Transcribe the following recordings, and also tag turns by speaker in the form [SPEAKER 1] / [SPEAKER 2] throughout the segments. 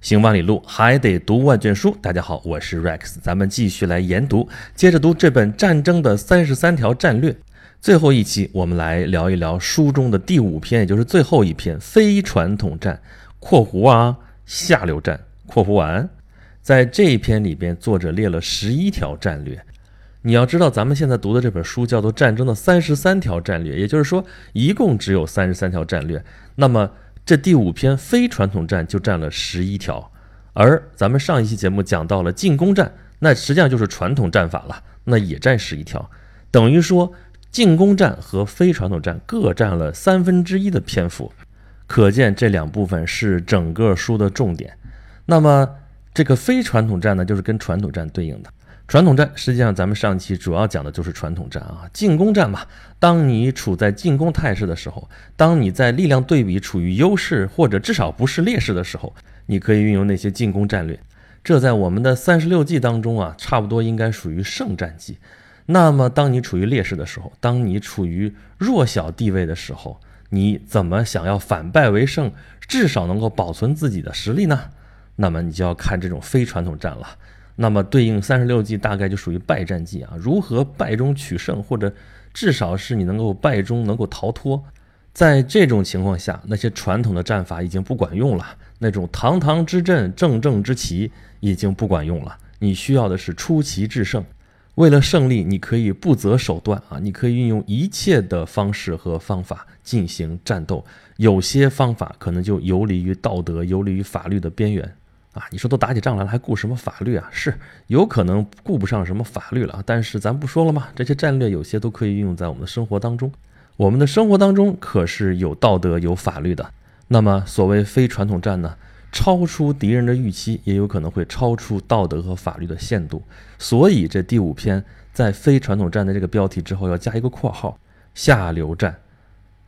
[SPEAKER 1] 行万里路，还得读万卷书。大家好，我是 Rex，咱们继续来研读，接着读这本《战争的三十三条战略》。最后一期，我们来聊一聊书中的第五篇，也就是最后一篇——非传统战（括弧啊，下流战）。括弧完，在这一篇里边，作者列了十一条战略。你要知道，咱们现在读的这本书叫做《战争的三十三条战略》，也就是说，一共只有三十三条战略。那么，这第五篇非传统战就占了十一条，而咱们上一期节目讲到了进攻战，那实际上就是传统战法了，那也占十一条，等于说进攻战和非传统战各占了三分之一的篇幅，可见这两部分是整个书的重点。那么这个非传统战呢，就是跟传统战对应的。传统战实际上，咱们上期主要讲的就是传统战啊，进攻战嘛。当你处在进攻态势的时候，当你在力量对比处于优势或者至少不是劣势的时候，你可以运用那些进攻战略。这在我们的三十六计当中啊，差不多应该属于胜战计。那么，当你处于劣势的时候，当你处于弱小地位的时候，你怎么想要反败为胜，至少能够保存自己的实力呢？那么你就要看这种非传统战了。那么对应三十六计，大概就属于败战计啊。如何败中取胜，或者至少是你能够败中能够逃脱。在这种情况下，那些传统的战法已经不管用了，那种堂堂之阵、正正之旗已经不管用了。你需要的是出奇制胜。为了胜利，你可以不择手段啊，你可以运用一切的方式和方法进行战斗。有些方法可能就游离于道德、游离于法律的边缘。啊，你说都打起仗来了，还顾什么法律啊？是有可能顾不上什么法律了。但是咱不说了吗？这些战略有些都可以运用在我们的生活当中。我们的生活当中可是有道德、有法律的。那么所谓非传统战呢？超出敌人的预期，也有可能会超出道德和法律的限度。所以这第五篇在非传统战的这个标题之后要加一个括号：下流战。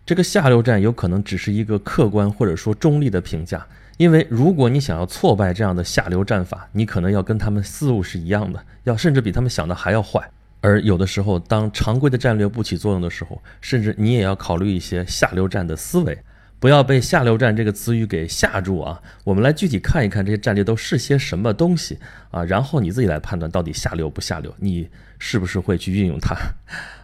[SPEAKER 1] 这个下流战有可能只是一个客观或者说中立的评价。因为如果你想要挫败这样的下流战法，你可能要跟他们思路是一样的，要甚至比他们想的还要坏。而有的时候，当常规的战略不起作用的时候，甚至你也要考虑一些下流战的思维，不要被下流战这个词语给吓住啊！我们来具体看一看这些战略都是些什么东西啊，然后你自己来判断到底下流不下流，你是不是会去运用它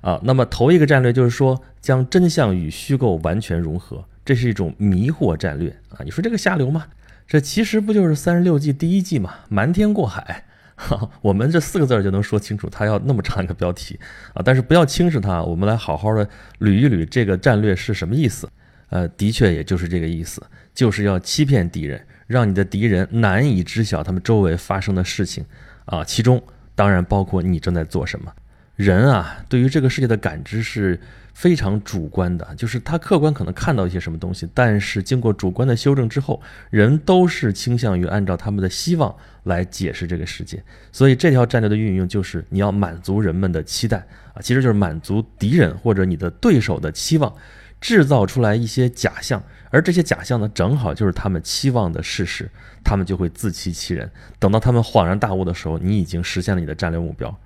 [SPEAKER 1] 啊？那么头一个战略就是说，将真相与虚构完全融合。这是一种迷惑战略啊！你说这个下流吗？这其实不就是三十六计第一计嘛？瞒天过海，我们这四个字就能说清楚。他要那么长一个标题啊，但是不要轻视它。我们来好好的捋一捋这个战略是什么意思。呃，的确也就是这个意思，就是要欺骗敌人，让你的敌人难以知晓他们周围发生的事情啊。其中当然包括你正在做什么。人啊，对于这个世界的感知是。非常主观的，就是他客观可能看到一些什么东西，但是经过主观的修正之后，人都是倾向于按照他们的希望来解释这个世界。所以这条战略的运用就是你要满足人们的期待啊，其实就是满足敌人或者你的对手的期望，制造出来一些假象，而这些假象呢，正好就是他们期望的事实，他们就会自欺欺人。等到他们恍然大悟的时候，你已经实现了你的战略目标。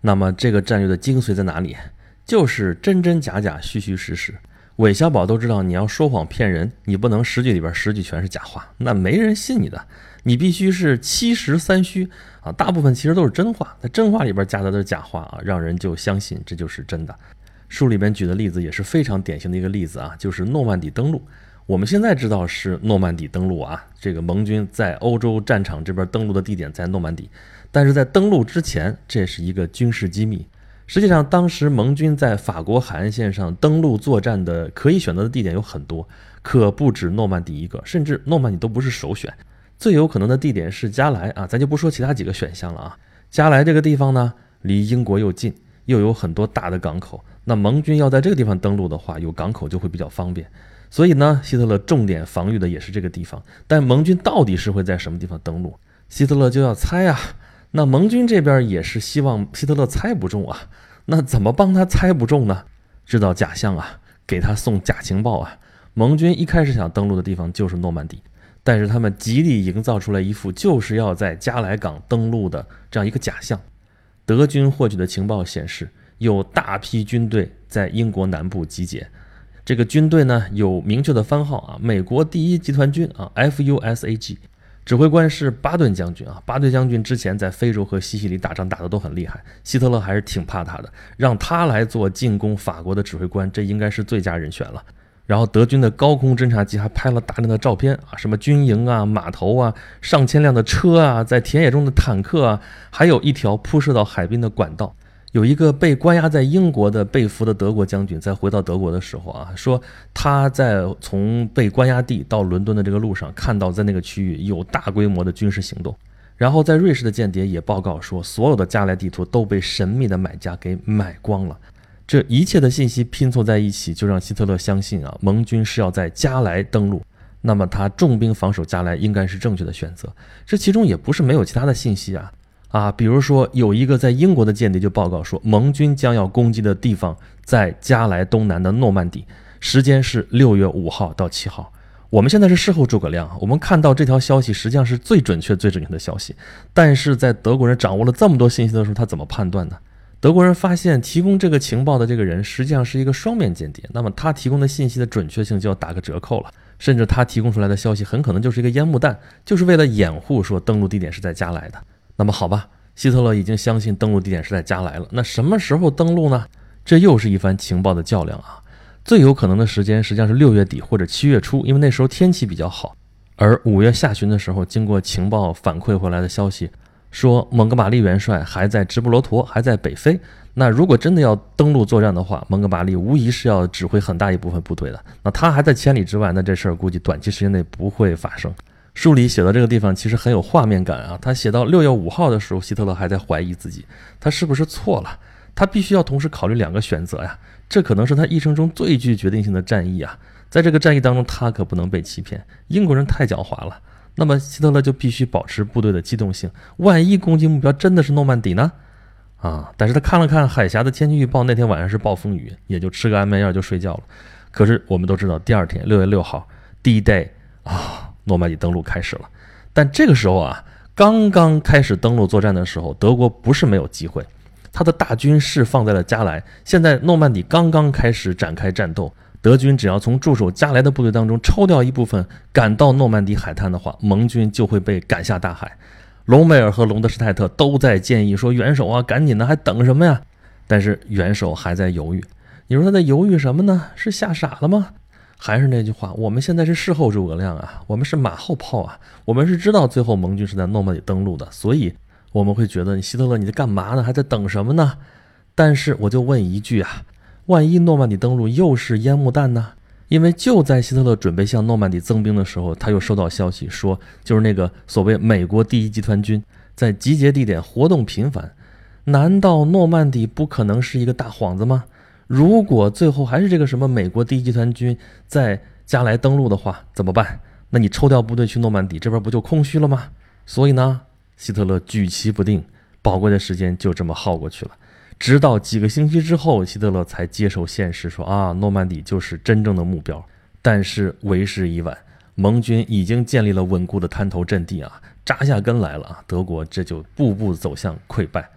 [SPEAKER 1] 那么这个战略的精髓在哪里？就是真真假假、虚虚实实。韦小宝都知道，你要说谎骗人，你不能十句里边十句全是假话，那没人信你的。你必须是七实三虚啊，大部分其实都是真话，在真话里边夹的都是假话啊，让人就相信这就是真的。书里边举的例子也是非常典型的一个例子啊，就是诺曼底登陆。我们现在知道是诺曼底登陆啊，这个盟军在欧洲战场这边登陆的地点在诺曼底，但是在登陆之前，这是一个军事机密。实际上，当时盟军在法国海岸线上登陆作战的可以选择的地点有很多，可不止诺曼底一个，甚至诺曼底都不是首选。最有可能的地点是加莱啊，咱就不说其他几个选项了啊。加莱这个地方呢，离英国又近，又有很多大的港口。那盟军要在这个地方登陆的话，有港口就会比较方便。所以呢，希特勒重点防御的也是这个地方。但盟军到底是会在什么地方登陆，希特勒就要猜啊。那盟军这边也是希望希特勒猜不中啊，那怎么帮他猜不中呢？制造假象啊，给他送假情报啊。盟军一开始想登陆的地方就是诺曼底，但是他们极力营造出来一副就是要在加莱港登陆的这样一个假象。德军获取的情报显示，有大批军队在英国南部集结，这个军队呢有明确的番号啊，美国第一集团军啊，F U S A G。指挥官是巴顿将军啊。巴顿将军之前在非洲和西西里打仗打得都很厉害，希特勒还是挺怕他的，让他来做进攻法国的指挥官，这应该是最佳人选了。然后德军的高空侦察机还拍了大量的照片啊，什么军营啊、码头啊、上千辆的车啊、在田野中的坦克啊，还有一条铺设到海滨的管道。有一个被关押在英国的被俘的德国将军，在回到德国的时候啊，说他在从被关押地到伦敦的这个路上，看到在那个区域有大规模的军事行动。然后在瑞士的间谍也报告说，所有的加莱地图都被神秘的买家给买光了。这一切的信息拼凑在一起，就让希特勒相信啊，盟军是要在加莱登陆。那么他重兵防守加莱应该是正确的选择。这其中也不是没有其他的信息啊啊，比如说有一个在英国的间谍就报告说，盟军将要攻击的地方在加莱东南的诺曼底，时间是六月五号到七号。我们现在是事后诸葛亮，我们看到这条消息实际上是最准确、最准确的消息。但是在德国人掌握了这么多信息的时候，他怎么判断呢？德国人发现提供这个情报的这个人实际上是一个双面间谍，那么他提供的信息的准确性就要打个折扣了，甚至他提供出来的消息很可能就是一个烟幕弹，就是为了掩护说登陆地点是在加莱的。那么好吧，希特勒已经相信登陆地点是在加莱了，那什么时候登陆呢？这又是一番情报的较量啊！最有可能的时间实际上是六月底或者七月初，因为那时候天气比较好。而五月下旬的时候，经过情报反馈回来的消息。说蒙哥马利元帅还在直布罗陀，还在北非。那如果真的要登陆作战的话，蒙哥马利无疑是要指挥很大一部分部队的。那他还在千里之外，那这事儿估计短期时间内不会发生。书里写到这个地方其实很有画面感啊。他写到六月五号的时候，希特勒还在怀疑自己，他是不是错了？他必须要同时考虑两个选择呀。这可能是他一生中最具决定性的战役啊。在这个战役当中，他可不能被欺骗。英国人太狡猾了。那么希特勒就必须保持部队的机动性，万一攻击目标真的是诺曼底呢？啊！但是他看了看海峡的天气预报，那天晚上是暴风雨，也就吃个安眠药就睡觉了。可是我们都知道，第二天六月六号，D-Day 啊，诺曼底登陆开始了。但这个时候啊，刚刚开始登陆作战的时候，德国不是没有机会，他的大军是放在了加莱。现在诺曼底刚刚开始展开战斗。德军只要从驻守加莱的部队当中抽调一部分赶到诺曼底海滩的话，盟军就会被赶下大海。隆美尔和隆德施泰特都在建议说：“元首啊，赶紧的，还等什么呀？”但是元首还在犹豫。你说他在犹豫什么呢？是吓傻了吗？还是那句话，我们现在是事后诸葛亮啊，我们是马后炮啊，我们是知道最后盟军是在诺曼底登陆的，所以我们会觉得你，希特勒你在干嘛呢？还在等什么呢？但是我就问一句啊。万一诺曼底登陆又是烟幕弹呢？因为就在希特勒准备向诺曼底增兵的时候，他又收到消息说，就是那个所谓美国第一集团军在集结地点活动频繁。难道诺曼底不可能是一个大幌子吗？如果最后还是这个什么美国第一集团军在加莱登陆的话，怎么办？那你抽调部队去诺曼底这边不就空虚了吗？所以呢，希特勒举棋不定，宝贵的时间就这么耗过去了。直到几个星期之后，希特勒才接受现实，说：“啊，诺曼底就是真正的目标。”但是为时已晚，盟军已经建立了稳固的滩头阵地啊，扎下根来了啊，德国这就步步走向溃败。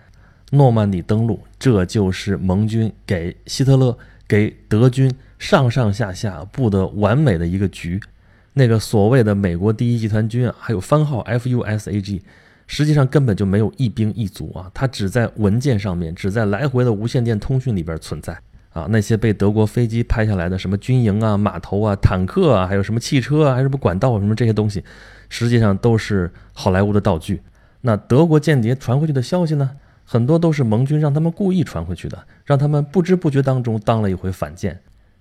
[SPEAKER 1] 诺曼底登陆，这就是盟军给希特勒、给德军上上下下布的完美的一个局。那个所谓的美国第一集团军啊，还有番号 F.U.S.A.G。实际上根本就没有一兵一卒啊，它只在文件上面，只在来回的无线电通讯里边存在啊。那些被德国飞机拍下来的什么军营啊、码头啊、坦克啊，还有什么汽车啊，还是什么管道啊，什么这些东西，实际上都是好莱坞的道具。那德国间谍传回去的消息呢，很多都是盟军让他们故意传回去的，让他们不知不觉当中当了一回反间。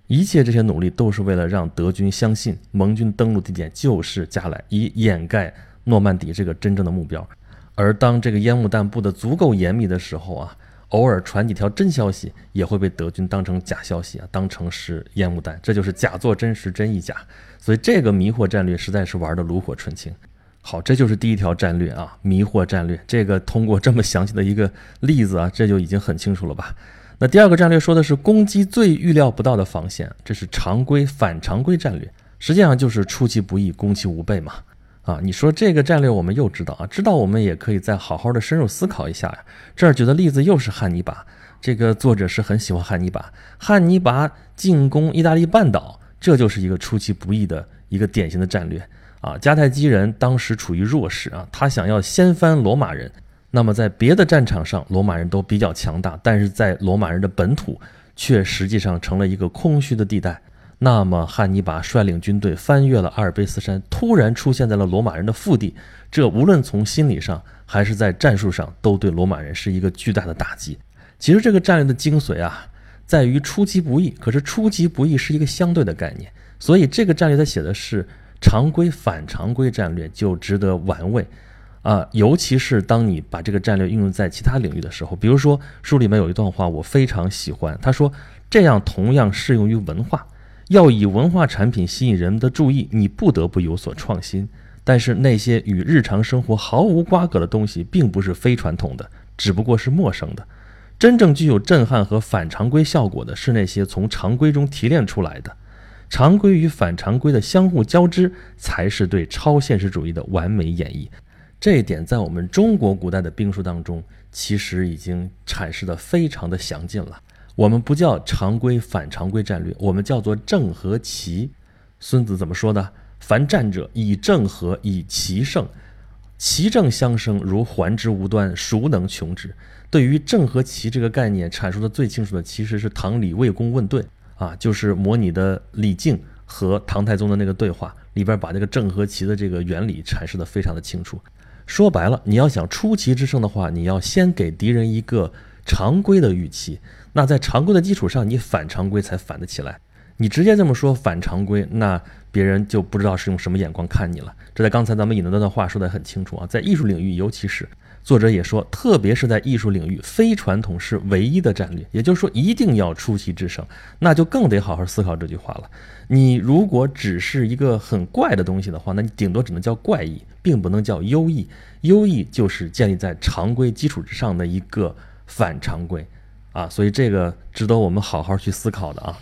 [SPEAKER 1] 一切这些努力都是为了让德军相信盟军登陆地点就是加莱，以掩盖诺曼底这个真正的目标。而当这个烟雾弹布的足够严密的时候啊，偶尔传几条真消息也会被德军当成假消息啊，当成是烟雾弹，这就是假作真实，真亦假。所以这个迷惑战略实在是玩的炉火纯青。好，这就是第一条战略啊，迷惑战略。这个通过这么详细的一个例子啊，这就已经很清楚了吧？那第二个战略说的是攻击最预料不到的防线，这是常规反常规战略，实际上就是出其不意，攻其无备嘛。啊，你说这个战略我们又知道啊，知道我们也可以再好好的深入思考一下呀。这儿举的例子又是汉尼拔，这个作者是很喜欢汉尼拔。汉尼拔进攻意大利半岛，这就是一个出其不意的一个典型的战略啊，迦太基人当时处于弱势啊，他想要掀翻罗马人。那么在别的战场上，罗马人都比较强大，但是在罗马人的本土却实际上成了一个空虚的地带。那么汉尼拔率领军队翻越了阿尔卑斯山，突然出现在了罗马人的腹地，这无论从心理上还是在战术上，都对罗马人是一个巨大的打击。其实这个战略的精髓啊，在于出其不意。可是出其不意是一个相对的概念，所以这个战略它写的是常规反常规战略，就值得玩味啊。尤其是当你把这个战略运用在其他领域的时候，比如说书里面有一段话我非常喜欢，他说这样同样适用于文化。要以文化产品吸引人们的注意，你不得不有所创新。但是那些与日常生活毫无瓜葛的东西，并不是非传统的，只不过是陌生的。真正具有震撼和反常规效果的是那些从常规中提炼出来的。常规与反常规的相互交织，才是对超现实主义的完美演绎。这一点在我们中国古代的兵书当中，其实已经阐释的非常的详尽了。我们不叫常规反常规战略，我们叫做正和奇。孙子怎么说的？凡战者，以正和，以奇胜。奇正相生，如环之无端，孰能穷之？对于正和奇这个概念阐述的最清楚的，其实是唐李卫公问对啊，就是模拟的李靖和唐太宗的那个对话里边，把这个郑和奇的这个原理阐释的非常的清楚。说白了，你要想出奇制胜的话，你要先给敌人一个常规的预期。那在常规的基础上，你反常规才反得起来。你直接这么说反常规，那别人就不知道是用什么眼光看你了。这在刚才咱们引的那段话说得很清楚啊。在艺术领域，尤其是作者也说，特别是在艺术领域，非传统是唯一的战略。也就是说，一定要出奇制胜，那就更得好好思考这句话了。你如果只是一个很怪的东西的话，那你顶多只能叫怪异，并不能叫优异。优异就是建立在常规基础之上的一个反常规。啊，所以这个值得我们好好去思考的啊。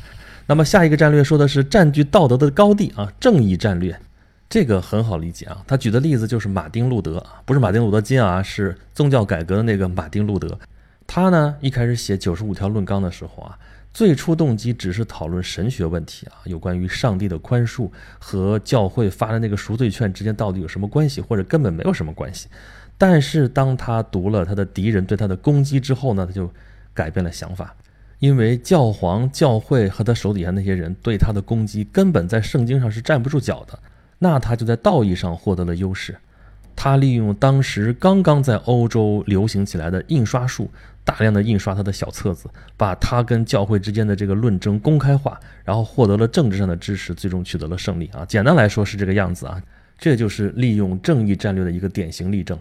[SPEAKER 1] 那么下一个战略说的是占据道德的高地啊，正义战略，这个很好理解啊。他举的例子就是马丁·路德啊，不是马丁·路德·金啊，是宗教改革的那个马丁·路德。他呢一开始写九十五条论纲的时候啊，最初动机只是讨论神学问题啊，有关于上帝的宽恕和教会发的那个赎罪券之间到底有什么关系，或者根本没有什么关系。但是当他读了他的敌人对他的攻击之后呢，他就。改变了想法，因为教皇、教会和他手底下那些人对他的攻击根本在圣经上是站不住脚的，那他就在道义上获得了优势。他利用当时刚刚在欧洲流行起来的印刷术，大量的印刷他的小册子，把他跟教会之间的这个论争公开化，然后获得了政治上的支持，最终取得了胜利啊！简单来说是这个样子啊，这就是利用正义战略的一个典型例证。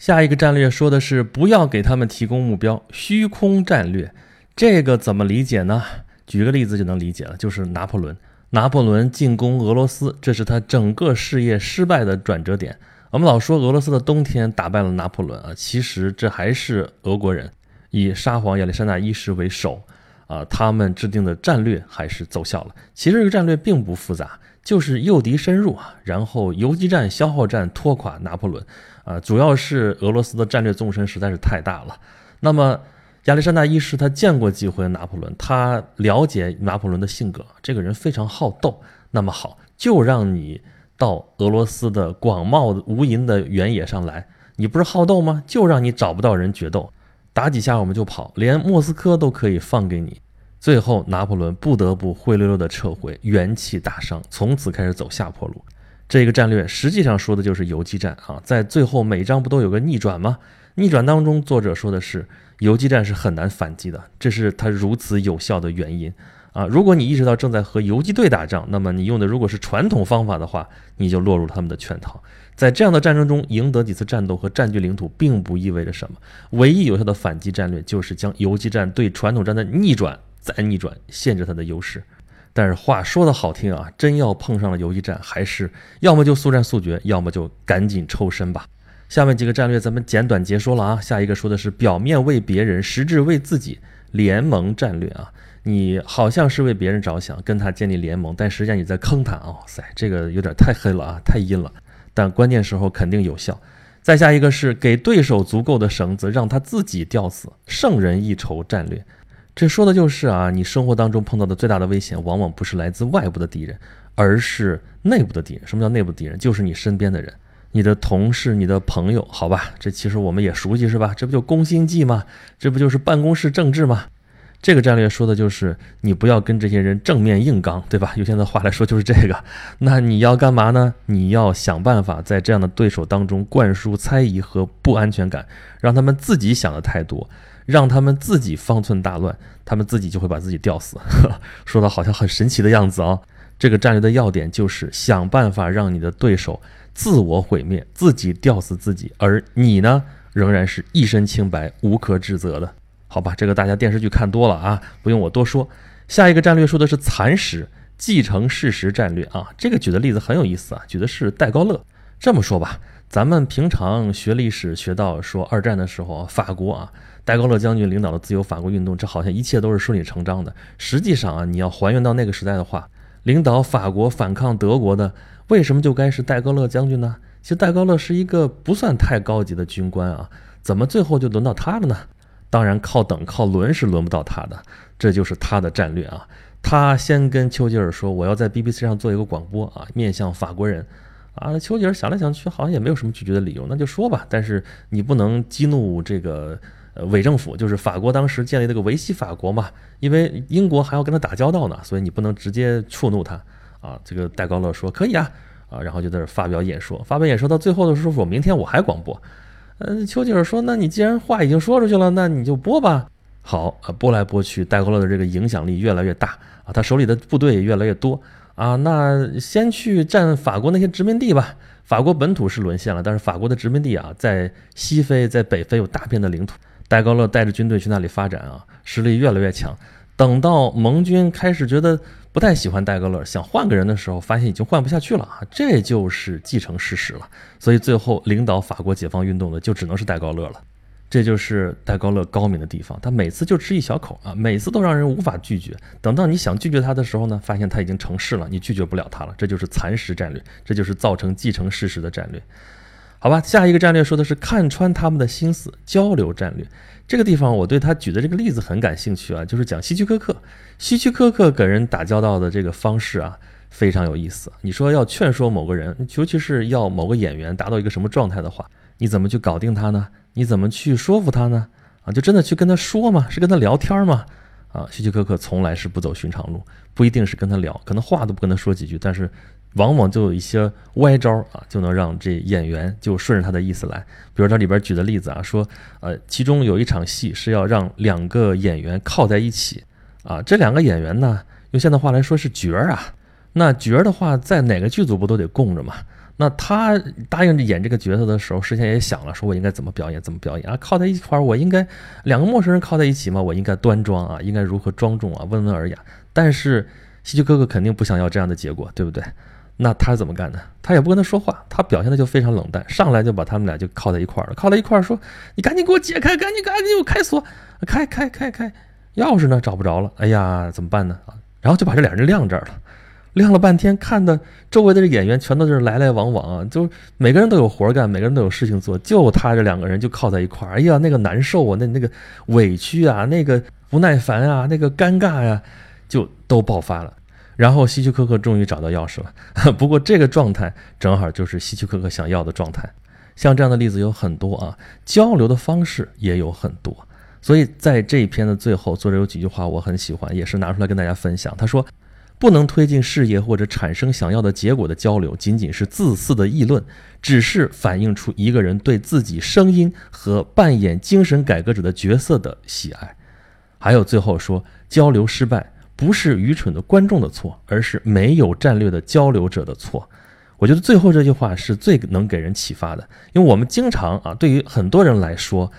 [SPEAKER 1] 下一个战略说的是不要给他们提供目标，虚空战略，这个怎么理解呢？举个例子就能理解了，就是拿破仑，拿破仑进攻俄罗斯，这是他整个事业失败的转折点。我们老说俄罗斯的冬天打败了拿破仑啊，其实这还是俄国人以沙皇亚历山大一世为首啊，他们制定的战略还是奏效了。其实这个战略并不复杂。就是诱敌深入啊，然后游击战、消耗战拖垮拿破仑，啊，主要是俄罗斯的战略纵深实在是太大了。那么亚历山大一世他见过几回拿破仑，他了解拿破仑的性格，这个人非常好斗。那么好，就让你到俄罗斯的广袤无垠的原野上来，你不是好斗吗？就让你找不到人决斗，打几下我们就跑，连莫斯科都可以放给你。最后，拿破仑不得不灰溜溜地撤回，元气大伤，从此开始走下坡路。这个战略实际上说的就是游击战啊！在最后每章不都有个逆转吗？逆转当中，作者说的是游击战是很难反击的，这是它如此有效的原因啊！如果你意识到正在和游击队打仗，那么你用的如果是传统方法的话，你就落入他们的圈套。在这样的战争中赢得几次战斗和占据领土，并不意味着什么。唯一有效的反击战略就是将游击战对传统战的逆转。再逆转，限制它的优势。但是话说的好听啊，真要碰上了游击战，还是要么就速战速决，要么就赶紧抽身吧。下面几个战略咱们简短截说了啊。下一个说的是表面为别人，实质为自己，联盟战略啊。你好像是为别人着想，跟他建立联盟，但实际上你在坑他。哇塞，这个有点太黑了啊，太阴了。但关键时候肯定有效。再下一个是给对手足够的绳子，让他自己吊死，胜人一筹战略。这说的就是啊，你生活当中碰到的最大的危险，往往不是来自外部的敌人，而是内部的敌人。什么叫内部敌人？就是你身边的人，你的同事、你的朋友，好吧？这其实我们也熟悉，是吧？这不就攻心计吗？这不就是办公室政治吗？这个战略说的就是你不要跟这些人正面硬刚，对吧？用现在话来说就是这个。那你要干嘛呢？你要想办法在这样的对手当中灌输猜疑和不安全感，让他们自己想的太多，让他们自己方寸大乱，他们自己就会把自己吊死。说的好像很神奇的样子啊！这个战略的要点就是想办法让你的对手自我毁灭，自己吊死自己，而你呢，仍然是一身清白，无可指责的。好吧，这个大家电视剧看多了啊，不用我多说。下一个战略说的是蚕食继承事实战略啊，这个举的例子很有意思啊，举的是戴高乐。这么说吧，咱们平常学历史学到说二战的时候，法国啊，戴高乐将军领导的自由法国运动，这好像一切都是顺理成章的。实际上啊，你要还原到那个时代的话，领导法国反抗德国的，为什么就该是戴高乐将军呢？其实戴高乐是一个不算太高级的军官啊，怎么最后就轮到他了呢？当然，靠等靠轮是轮不到他的，这就是他的战略啊。他先跟丘吉尔说：“我要在 BBC 上做一个广播啊，面向法国人。”啊，丘吉尔想来想去，好像也没有什么拒绝的理由，那就说吧。但是你不能激怒这个呃伪政府，就是法国当时建立这个维系法国嘛，因为英国还要跟他打交道呢，所以你不能直接触怒他啊。这个戴高乐说：“可以啊，啊，然后就在这发表演说，发表演说到最后的时候，我明天我还广播。”嗯，丘吉尔说：“那你既然话已经说出去了，那你就播吧。”好啊，播来播去，戴高乐的这个影响力越来越大啊，他手里的部队也越来越多啊。那先去占法国那些殖民地吧。法国本土是沦陷了，但是法国的殖民地啊，在西非、在北非有大片的领土。戴高乐带着军队去那里发展啊，实力越来越强。等到盟军开始觉得不太喜欢戴高乐，想换个人的时候，发现已经换不下去了啊！这就是继承事实了。所以最后领导法国解放运动的就只能是戴高乐了。这就是戴高乐高明的地方，他每次就吃一小口啊，每次都让人无法拒绝。等到你想拒绝他的时候呢，发现他已经成事了，你拒绝不了他了。这就是蚕食战略，这就是造成继承事实的战略。好吧，下一个战略说的是看穿他们的心思，交流战略。这个地方我对他举的这个例子很感兴趣啊，就是讲希区柯克。希区柯克跟人打交道的这个方式啊，非常有意思。你说要劝说某个人，尤其是要某个演员达到一个什么状态的话，你怎么去搞定他呢？你怎么去说服他呢？啊，就真的去跟他说吗？是跟他聊天吗？啊，希区柯克从来是不走寻常路，不一定是跟他聊，可能话都不跟他说几句，但是。往往就有一些歪招啊，就能让这演员就顺着他的意思来。比如这里边举的例子啊，说呃，其中有一场戏是要让两个演员靠在一起啊，这两个演员呢，用现在话来说是角儿啊。那角儿的话，在哪个剧组不都得供着嘛？那他答应演这个角色的时候，事先也想了，说我应该怎么表演，怎么表演啊？靠在一块儿，我应该两个陌生人靠在一起嘛？我应该端庄啊，应该如何庄重啊，温文尔雅。但是希区柯克肯定不想要这样的结果，对不对？那他怎么干呢？他也不跟他说话，他表现的就非常冷淡，上来就把他们俩就靠在一块儿了，靠在一块儿说：“你赶紧给我解开，赶紧赶紧给我开锁，开开开开，钥匙呢？找不着了，哎呀，怎么办呢？啊，然后就把这俩人晾这儿了，晾了半天，看的周围的这演员全都是来来往往，就每个人都有活干，每个人都有事情做，就他这两个人就靠在一块儿，哎呀，那个难受啊，那那个委屈啊，那个不耐烦啊，那个尴尬呀，就都爆发了。然后希区柯克终于找到钥匙了，不过这个状态正好就是希区柯克想要的状态。像这样的例子有很多啊，交流的方式也有很多。所以在这一篇的最后，作者有几句话我很喜欢，也是拿出来跟大家分享。他说：“不能推进事业或者产生想要的结果的交流，仅仅是自私的议论，只是反映出一个人对自己声音和扮演精神改革者的角色的喜爱。”还有最后说，交流失败。不是愚蠢的观众的错，而是没有战略的交流者的错。我觉得最后这句话是最能给人启发的，因为我们经常啊，对于很多人来说，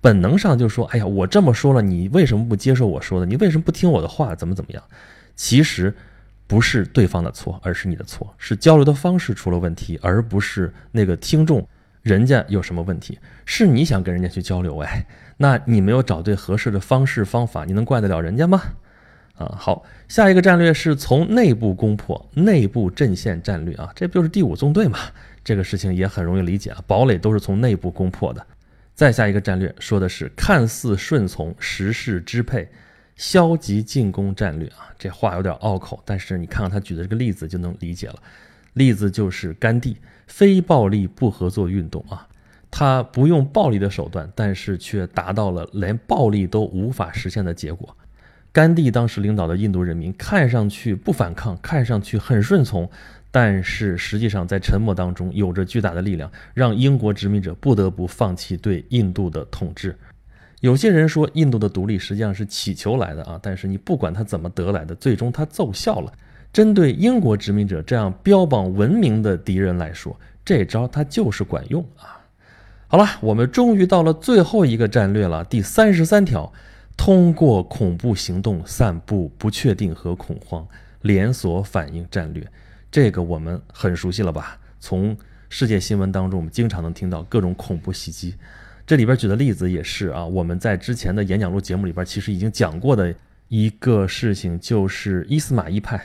[SPEAKER 1] 本能上就说：“哎呀，我这么说了，你为什么不接受我说的？你为什么不听我的话？怎么怎么样？”其实不是对方的错，而是你的错，是交流的方式出了问题，而不是那个听众人家有什么问题。是你想跟人家去交流，哎，那你没有找对合适的方式方法，你能怪得了人家吗？啊，好，下一个战略是从内部攻破，内部阵线战略啊，这不就是第五纵队嘛？这个事情也很容易理解啊，堡垒都是从内部攻破的。再下一个战略说的是看似顺从实是支配，消极进攻战略啊，这话有点拗口，但是你看看他举的这个例子就能理解了。例子就是甘地非暴力不合作运动啊，他不用暴力的手段，但是却达到了连暴力都无法实现的结果。甘地当时领导的印度人民看上去不反抗，看上去很顺从，但是实际上在沉默当中有着巨大的力量，让英国殖民者不得不放弃对印度的统治。有些人说印度的独立实际上是乞求来的啊，但是你不管他怎么得来的，最终他奏效了。针对英国殖民者这样标榜文明的敌人来说，这招他就是管用啊。好了，我们终于到了最后一个战略了，第三十三条：通过恐怖行动散布不确定和恐慌，连锁反应战略。这个我们很熟悉了吧？从世界新闻当中，我们经常能听到各种恐怖袭击。这里边举的例子也是啊，我们在之前的演讲录节目里边其实已经讲过的一个事情，就是伊斯玛仪派，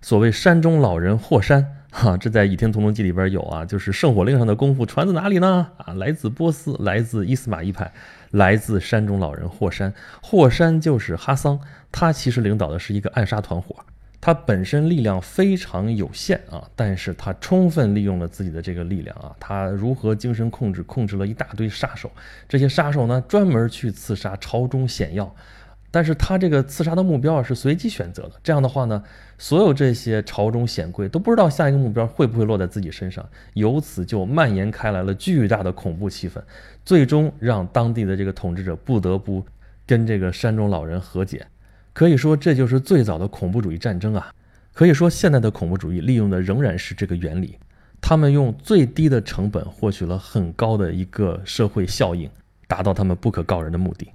[SPEAKER 1] 所谓山中老人霍山，哈，这在《倚天屠龙记》里边有啊，就是圣火令上的功夫传自哪里呢？啊，来自波斯，来自伊斯玛仪派，来自山中老人霍山。霍山就是哈桑，他其实领导的是一个暗杀团伙。他本身力量非常有限啊，但是他充分利用了自己的这个力量啊，他如何精神控制，控制了一大堆杀手，这些杀手呢专门去刺杀朝中显要，但是他这个刺杀的目标啊是随机选择的，这样的话呢，所有这些朝中显贵都不知道下一个目标会不会落在自己身上，由此就蔓延开来了巨大的恐怖气氛，最终让当地的这个统治者不得不跟这个山中老人和解。可以说，这就是最早的恐怖主义战争啊！可以说，现在的恐怖主义利用的仍然是这个原理。他们用最低的成本获取了很高的一个社会效应，达到他们不可告人的目的。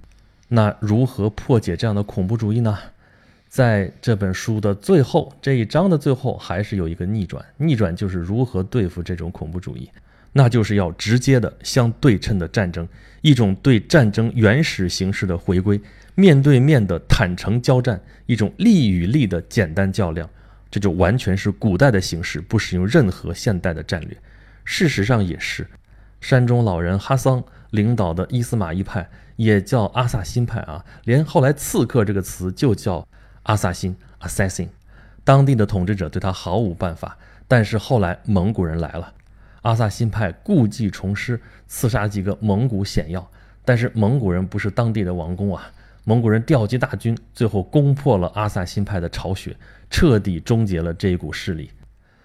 [SPEAKER 1] 那如何破解这样的恐怖主义呢？在这本书的最后这一章的最后，还是有一个逆转。逆转就是如何对付这种恐怖主义，那就是要直接的相对称的战争，一种对战争原始形式的回归。面对面的坦诚交战，一种力与利的简单较量，这就完全是古代的形式，不使用任何现代的战略。事实上也是，山中老人哈桑领导的伊斯玛仪派也叫阿萨辛派啊，连后来刺客这个词就叫阿萨辛 （assassin）。当地的统治者对他毫无办法，但是后来蒙古人来了，阿萨辛派故技重施，刺杀几个蒙古显要，但是蒙古人不是当地的王公啊。蒙古人调集大军，最后攻破了阿萨辛派的巢穴，彻底终结了这一股势力。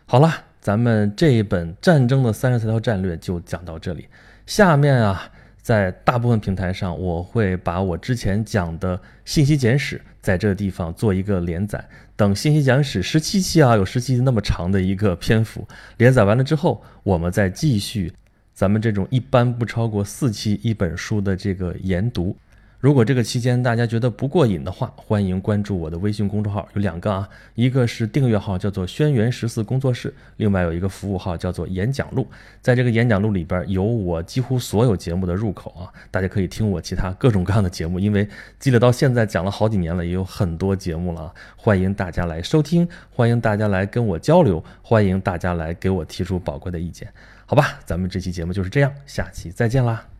[SPEAKER 1] 好了，咱们这一本战争的三十三条战略就讲到这里。下面啊，在大部分平台上，我会把我之前讲的信息简史在这个地方做一个连载。等信息简史十七期啊，有十七期那么长的一个篇幅，连载完了之后，我们再继续咱们这种一般不超过四期一本书的这个研读。如果这个期间大家觉得不过瘾的话，欢迎关注我的微信公众号，有两个啊，一个是订阅号叫做轩辕十四工作室，另外有一个服务号叫做演讲录。在这个演讲录里边有我几乎所有节目的入口啊，大家可以听我其他各种各样的节目，因为积累到现在讲了好几年了，也有很多节目了啊，欢迎大家来收听，欢迎大家来跟我交流，欢迎大家来给我提出宝贵的意见，好吧，咱们这期节目就是这样，下期再见啦。